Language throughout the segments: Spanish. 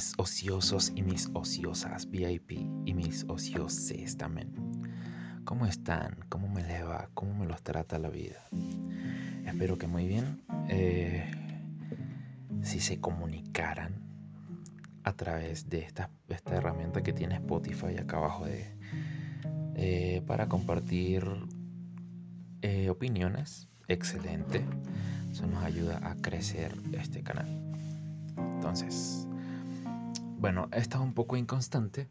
mis ociosos y mis ociosas VIP y mis ocioses también. ¿Cómo están? ¿Cómo me les va? ¿Cómo me los trata la vida? Espero que muy bien. Eh, si se comunicaran a través de esta, esta herramienta que tiene Spotify acá abajo de, eh, para compartir eh, opiniones, excelente. Eso nos ayuda a crecer este canal. Entonces, bueno, he estado un poco inconstante.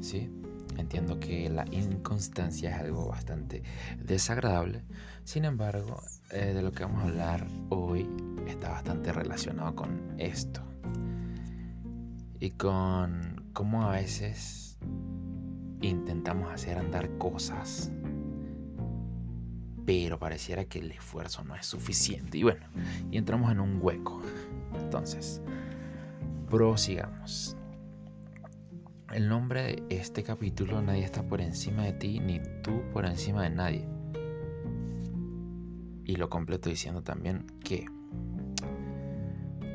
Sí, entiendo que la inconstancia es algo bastante desagradable. Sin embargo, eh, de lo que vamos a hablar hoy está bastante relacionado con esto. Y con cómo a veces intentamos hacer andar cosas pero pareciera que el esfuerzo no es suficiente. Y bueno, y entramos en un hueco. Entonces, prosigamos. El nombre de este capítulo, nadie está por encima de ti, ni tú por encima de nadie. Y lo completo diciendo también que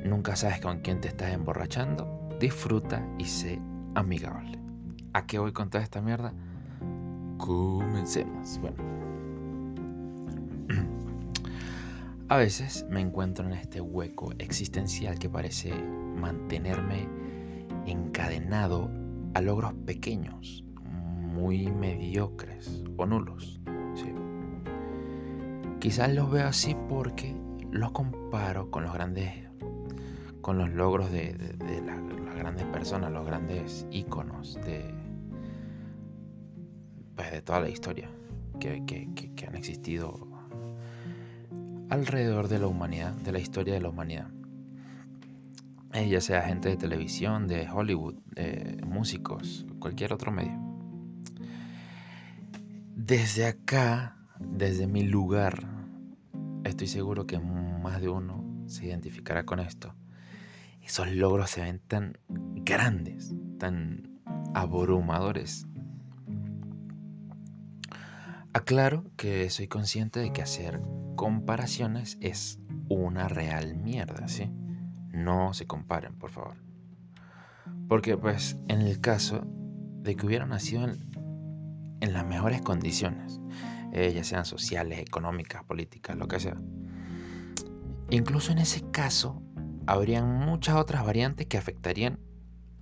nunca sabes con quién te estás emborrachando, disfruta y sé amigable. ¿A qué voy con toda esta mierda? Comencemos. Bueno. A veces me encuentro en este hueco existencial que parece mantenerme encadenado a logros pequeños, muy mediocres o nulos. Quizás los veo así porque los comparo con los grandes, con los logros de, las grandes personas, los grandes íconos de, pues, de toda la historia que, que han existido alrededor de la humanidad, de la historia de la humanidad. Eh, ya sea gente de televisión, de Hollywood, músicos, cualquier otro medio. Desde acá, desde mi lugar, estoy seguro que más de uno se identificará con esto. Esos logros se ven tan grandes, tan abrumadores. Aclaro que soy consciente de que hacer comparaciones es una real mierda, ¿sí? No se comparen, por favor. Porque pues en el caso de que hubieran nacido en, las mejores condiciones, eh, ya sean sociales, económicas, políticas, lo que sea, incluso en ese caso habrían muchas otras variantes que afectarían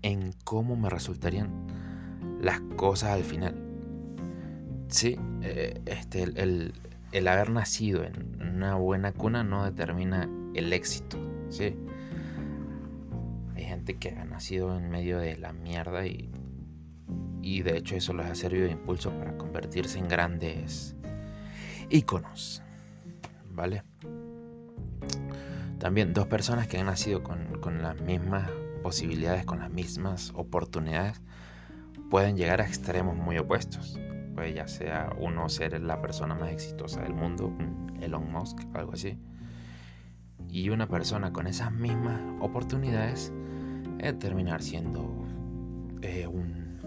en cómo me resultarían las cosas al final. Sí, eh, este, el, el haber nacido en una buena cuna no determina el éxito, ¿sí? Que ha nacido en medio de la mierda y, y de hecho eso les ha servido de impulso para convertirse en grandes íconos, ¿vale? También dos personas que han nacido con, con las mismas posibilidades, con las mismas oportunidades, pueden llegar a extremos muy opuestos pues ya sea uno ser la persona más exitosa del mundo, Elon Musk, algo así, y una persona con esas mismas oportunidades eh, terminar siendo eh, un,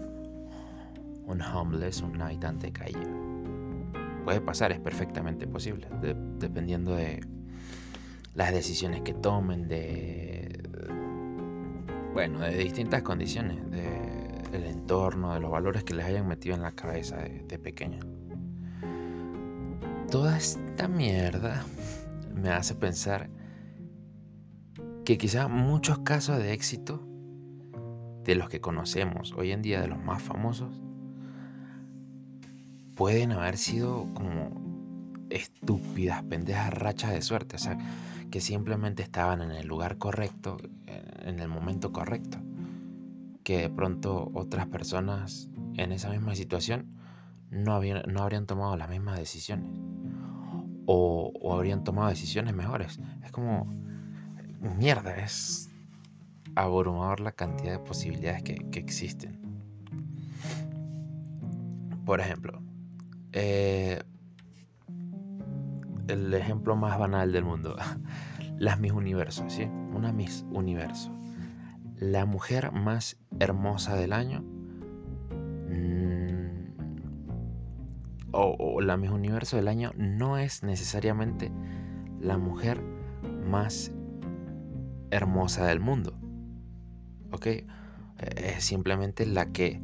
un homeless, un habitante de calle. Puede pasar, es perfectamente posible, dependiendo de las decisiones que tomen, de bueno, de distintas condiciones, de el entorno, de los valores que les hayan metido en la cabeza de, pequeño. Toda esta mierda me hace pensar que quizá muchos casos de éxito de los que conocemos hoy en día, de los más famosos, pueden haber sido como estúpidas, pendejas rachas de suerte, o sea, que simplemente estaban en el lugar correcto, en el momento correcto que de pronto otras personas en esa misma situación no, habían, no habrían tomado las mismas decisiones o, habrían tomado decisiones mejores. Es como, mierda, es abrumador la cantidad de posibilidades que, existen. Por ejemplo, eh, el ejemplo más banal del mundo, las mis universos, ¿sí? Una mis universo la mujer más hermosa del año mm, o, la Miss Universo del año no es necesariamente la mujer más hermosa del mundo. ¿ok? Es simplemente la que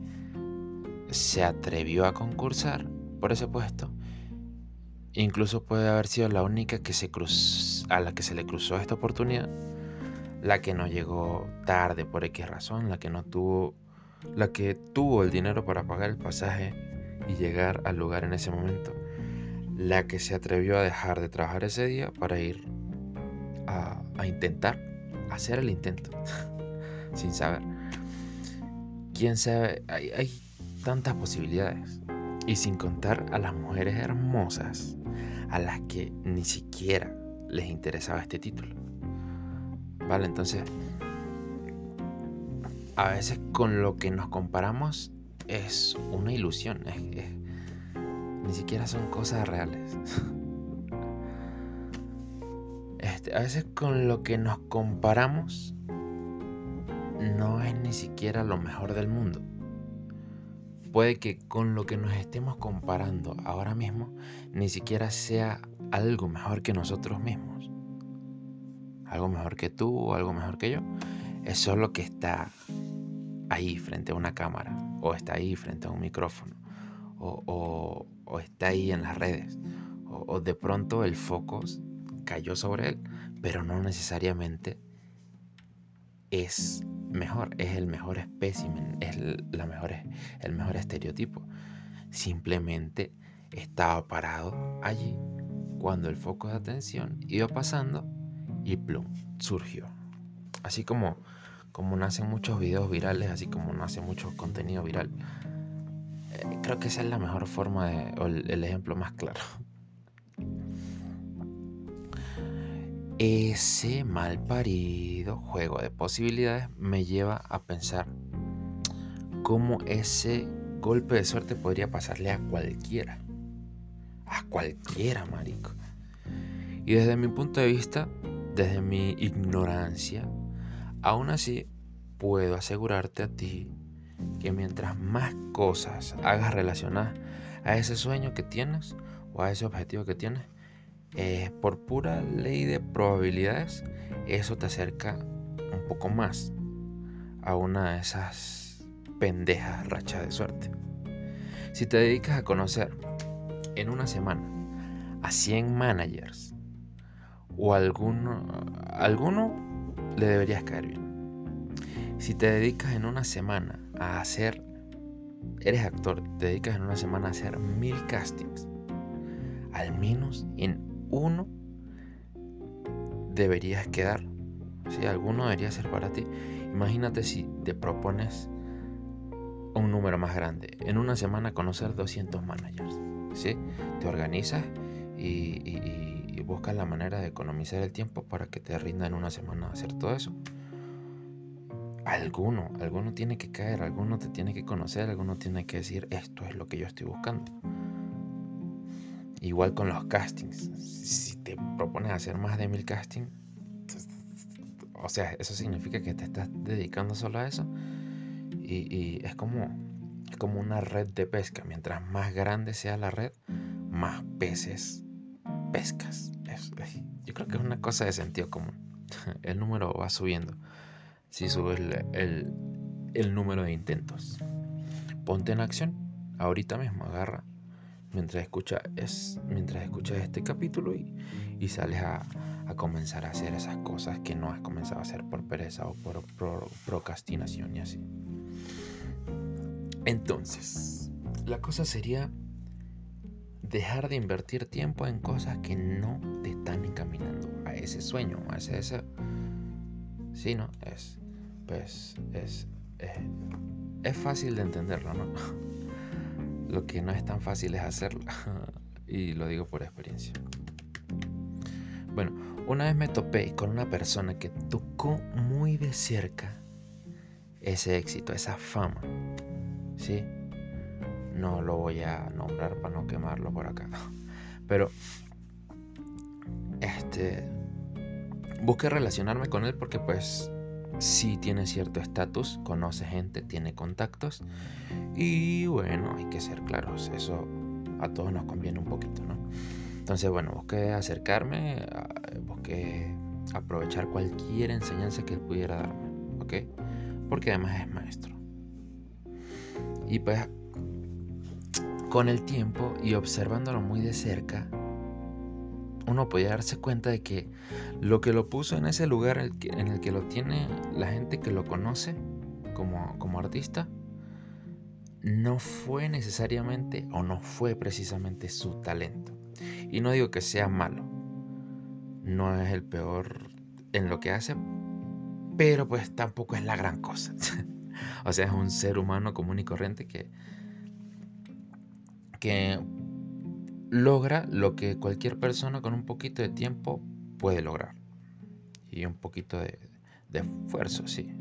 se atrevió a concursar por ese puesto. Incluso puede haber sido la única que se a la que se le cruzó esta oportunidad, la que no llegó tarde por X razón, la que no tuvo, la que tuvo el dinero para pagar el pasaje y llegar al lugar en ese momento, la que se atrevió a dejar de trabajar ese día para ir a intentar hacer el intento, sin saber. Quién sabe, hay, hay tantas posibilidades. Y sin contar a las mujeres hermosas a las que ni siquiera les interesaba este título. Vale, entonces, a veces con lo que nos comparamos es una ilusión. ni siquiera son cosas reales. a veces con lo que nos comparamos no es ni siquiera lo mejor del mundo. Puede que con lo que nos estemos comparando ahora mismo ni siquiera sea algo mejor que nosotros mismos. Algo mejor que tú o algo mejor que yo. Es solo que está ahí frente a una cámara o está ahí frente a un micrófono o, está ahí en las redes o de pronto el foco cayó sobre él, pero no necesariamente es mejor, es el mejor espécimen, es la mejor, el mejor estereotipo. Simplemente estaba parado allí cuando el foco de atención iba pasando y plum, surgió. Así como, como nacen muchos videos virales, así como nace mucho contenido viral. Eh, creo que esa es la mejor forma o el ejemplo más claro. Ese mal parido juego de posibilidades me lleva a pensar cómo ese golpe de suerte podría pasarle a cualquiera. A cualquiera, marico. Y desde mi punto de vista, desde mi ignorancia, aún así puedo asegurarte a ti que mientras más cosas hagas relacionadas a ese sueño que tienes o a ese objetivo que tienes, eh, por pura ley de probabilidades, eso te acerca un poco más a una de esas pendejas rachas de suerte. Si te dedicas a conocer en una semana a 100 managers o alguno, alguno le deberías caer bien. Si te dedicas en una semana a hacer, eres actor, te dedicas en una semana a hacer mil castings, al menos en uno deberías quedar. Si alguno debería ser para ti. Imagínate si te propones un número más grande. En una semana conocer 200 managers. ¿sí? Te organizas y, buscas la manera de economizar el tiempo para que te rinda en una semana hacer todo eso. Alguno, alguno tiene que caer, alguno te tiene que conocer, alguno tiene que decir esto es lo que yo estoy buscando. Igual con los castings. Si te propones hacer más de mil castings, o sea, eso significa que te estás dedicando solo a eso. Y, es como, como una red de pesca. Mientras más grande sea la red, más peces pescas. yo creo que es una cosa de sentido común. El número va subiendo si subes el, el número de intentos. Ponte en acción ahorita mismo, agarra mientras escuchas es, mientras escuchas este capítulo y, y sales a, a, comenzar a hacer esas cosas que no has comenzado a hacer por pereza o por, procrastinación y así. Entonces, la cosa sería dejar de invertir tiempo en cosas que no te están encaminando a ese sueño, a ese deseo. Sí, ¿no? Es, pues, es, es, es fácil de entenderlo, ¿no? Lo que no es tan fácil es hacerlo. y lo digo por experiencia. Bueno, una vez me topé con una persona que tocó muy de cerca ese éxito, esa fama. ¿Sí? No lo voy a nombrar para no quemarlo por acá. Pero, este, busqué relacionarme con él porque pues sí tiene cierto estatus, conoce gente, tiene contactos y bueno, hay que ser claros, eso a todos nos conviene un poquito, ¿no? Entonces, bueno, busqué acercarme, busqué aprovechar cualquier enseñanza que él pudiera darme, ¿ok? porque además es maestro. Y pues con el tiempo y observándolo muy de cerca, uno podía darse cuenta de que lo que lo puso en ese lugar en el que, lo tiene la gente que lo conoce como, como artista, no fue necesariamente o no fue precisamente su talento. Y no digo que sea malo, no es el peor en lo que hace, pero pues tampoco es la gran cosa. o sea, es un ser humano común y corriente que, que logra lo que cualquier persona con un poquito de tiempo puede lograr. Y un poquito de, esfuerzo, sí.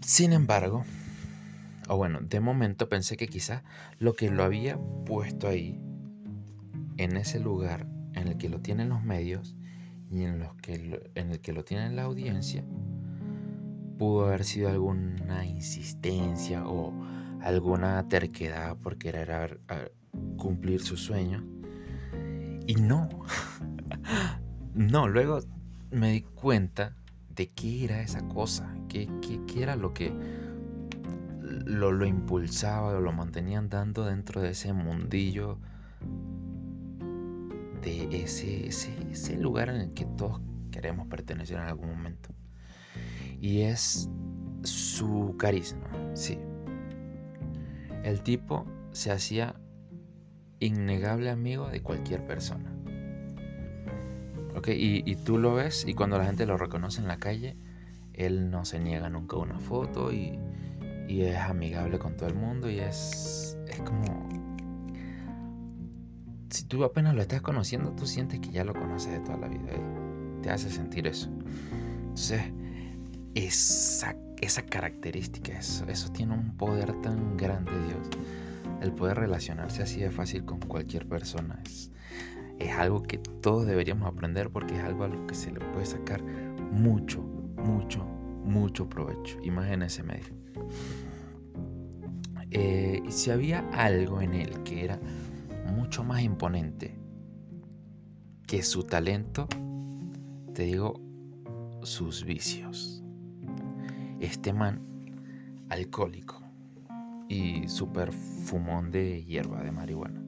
Sin embargo, o bueno, de momento pensé que quizá lo que lo había puesto ahí, en ese lugar en el que lo tienen los medios y en, los que en el que lo tiene la audiencia, pudo haber sido alguna insistencia o alguna terquedad por querer cumplir su sueño. Y no, no, luego me di cuenta de qué era esa cosa, qué, qué, era lo que lo, lo impulsaba o lo mantenía andando dentro de ese mundillo, de ese, ese, ese lugar en el que todos queremos pertenecer en algún momento. Y es su carisma, sí. El tipo se hacía innegable amigo de cualquier persona. Ok, y, tú lo ves y cuando la gente lo reconoce en la calle, él no se niega nunca una foto y, es amigable con todo el mundo y es, es como... Si tú apenas lo estás conociendo, tú sientes que ya lo conoces de toda la vida. te hace sentir eso. Entonces, esa, esa característica, eso, eso tiene un poder tan grande, Dios el poder relacionarse así de fácil con cualquier persona es, es algo que todos deberíamos aprender porque es algo a lo que se le puede sacar mucho, mucho, mucho provecho, y ese medio. Eh, si había algo en él que era mucho más imponente que su talento, te digo, sus vicios. Este man, alcohólico, y super fumón de hierba, de marihuana.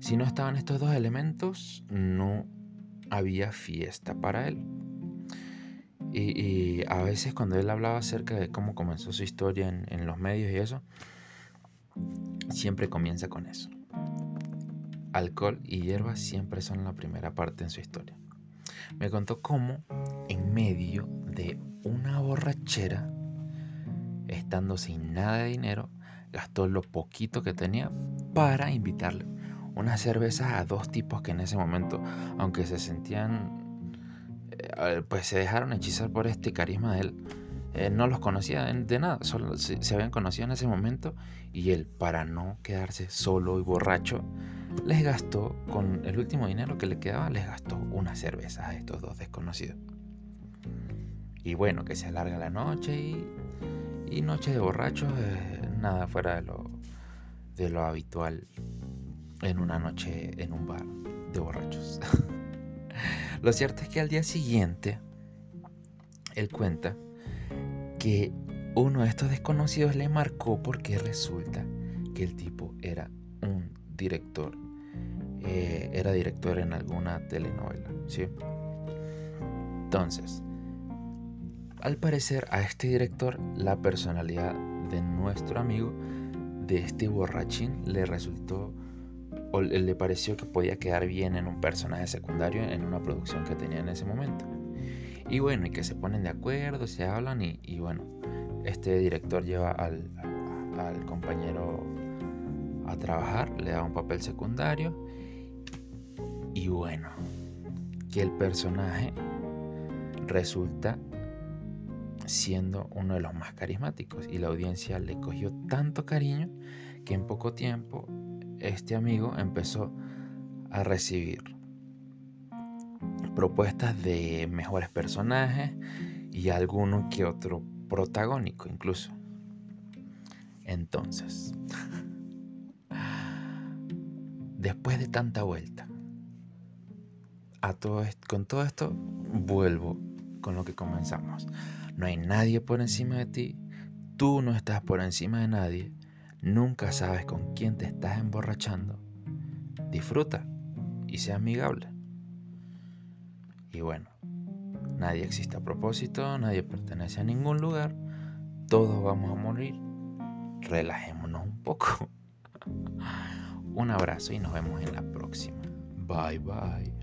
Si no estaban estos dos elementos, no había fiesta para él. Y, a veces cuando él hablaba acerca de cómo comenzó su historia en, en los medios y eso, siempre comienza con eso. Alcohol y hierba siempre son la primera parte en su historia. Me contó cómo en medio de una borrachera estando sin nada de dinero, gastó lo poquito que tenía para invitarle unas cervezas a dos tipos que en ese momento, aunque se sentían, eh, pues se dejaron hechizar por este carisma de él, eh, no los conocía de nada, solo se, habían conocido en ese momento y él, para no quedarse solo y borracho, les gastó, con el último dinero que le quedaba, les gastó unas cervezas a estos dos desconocidos. Y bueno, que se alarga la noche y y noche de borrachos, eh, nada fuera de lo, de lo habitual en una noche en un bar de borrachos. lo cierto es que al día siguiente, él cuenta que uno de estos desconocidos le marcó porque resulta que el tipo era un director. Eh, era director en alguna telenovela, ¿sí? Entonces, al parecer a este director la personalidad de nuestro amigo, de este borrachín, le resultó o le pareció que podía quedar bien en un personaje secundario en una producción que tenía en ese momento. Y bueno, y que se ponen de acuerdo, se hablan y, bueno, este director lleva al, al compañero a trabajar, le da un papel secundario y bueno, que el personaje resulta siendo uno de los más carismáticos y la audiencia le cogió tanto cariño que en poco tiempo este amigo empezó a recibir propuestas de mejores personajes y alguno que otro protagónico incluso. Entonces, después de tanta vuelta, a todo con todo esto vuelvo con lo que comenzamos No hay nadie por encima de ti. Tú no estás por encima de nadie. Nunca sabes con quién te estás emborrachando. Disfruta y sea amigable. Y bueno, nadie existe a propósito, nadie pertenece a ningún lugar. Todos vamos a morir. Relajémonos un poco. Un abrazo y nos vemos en la próxima. Bye bye.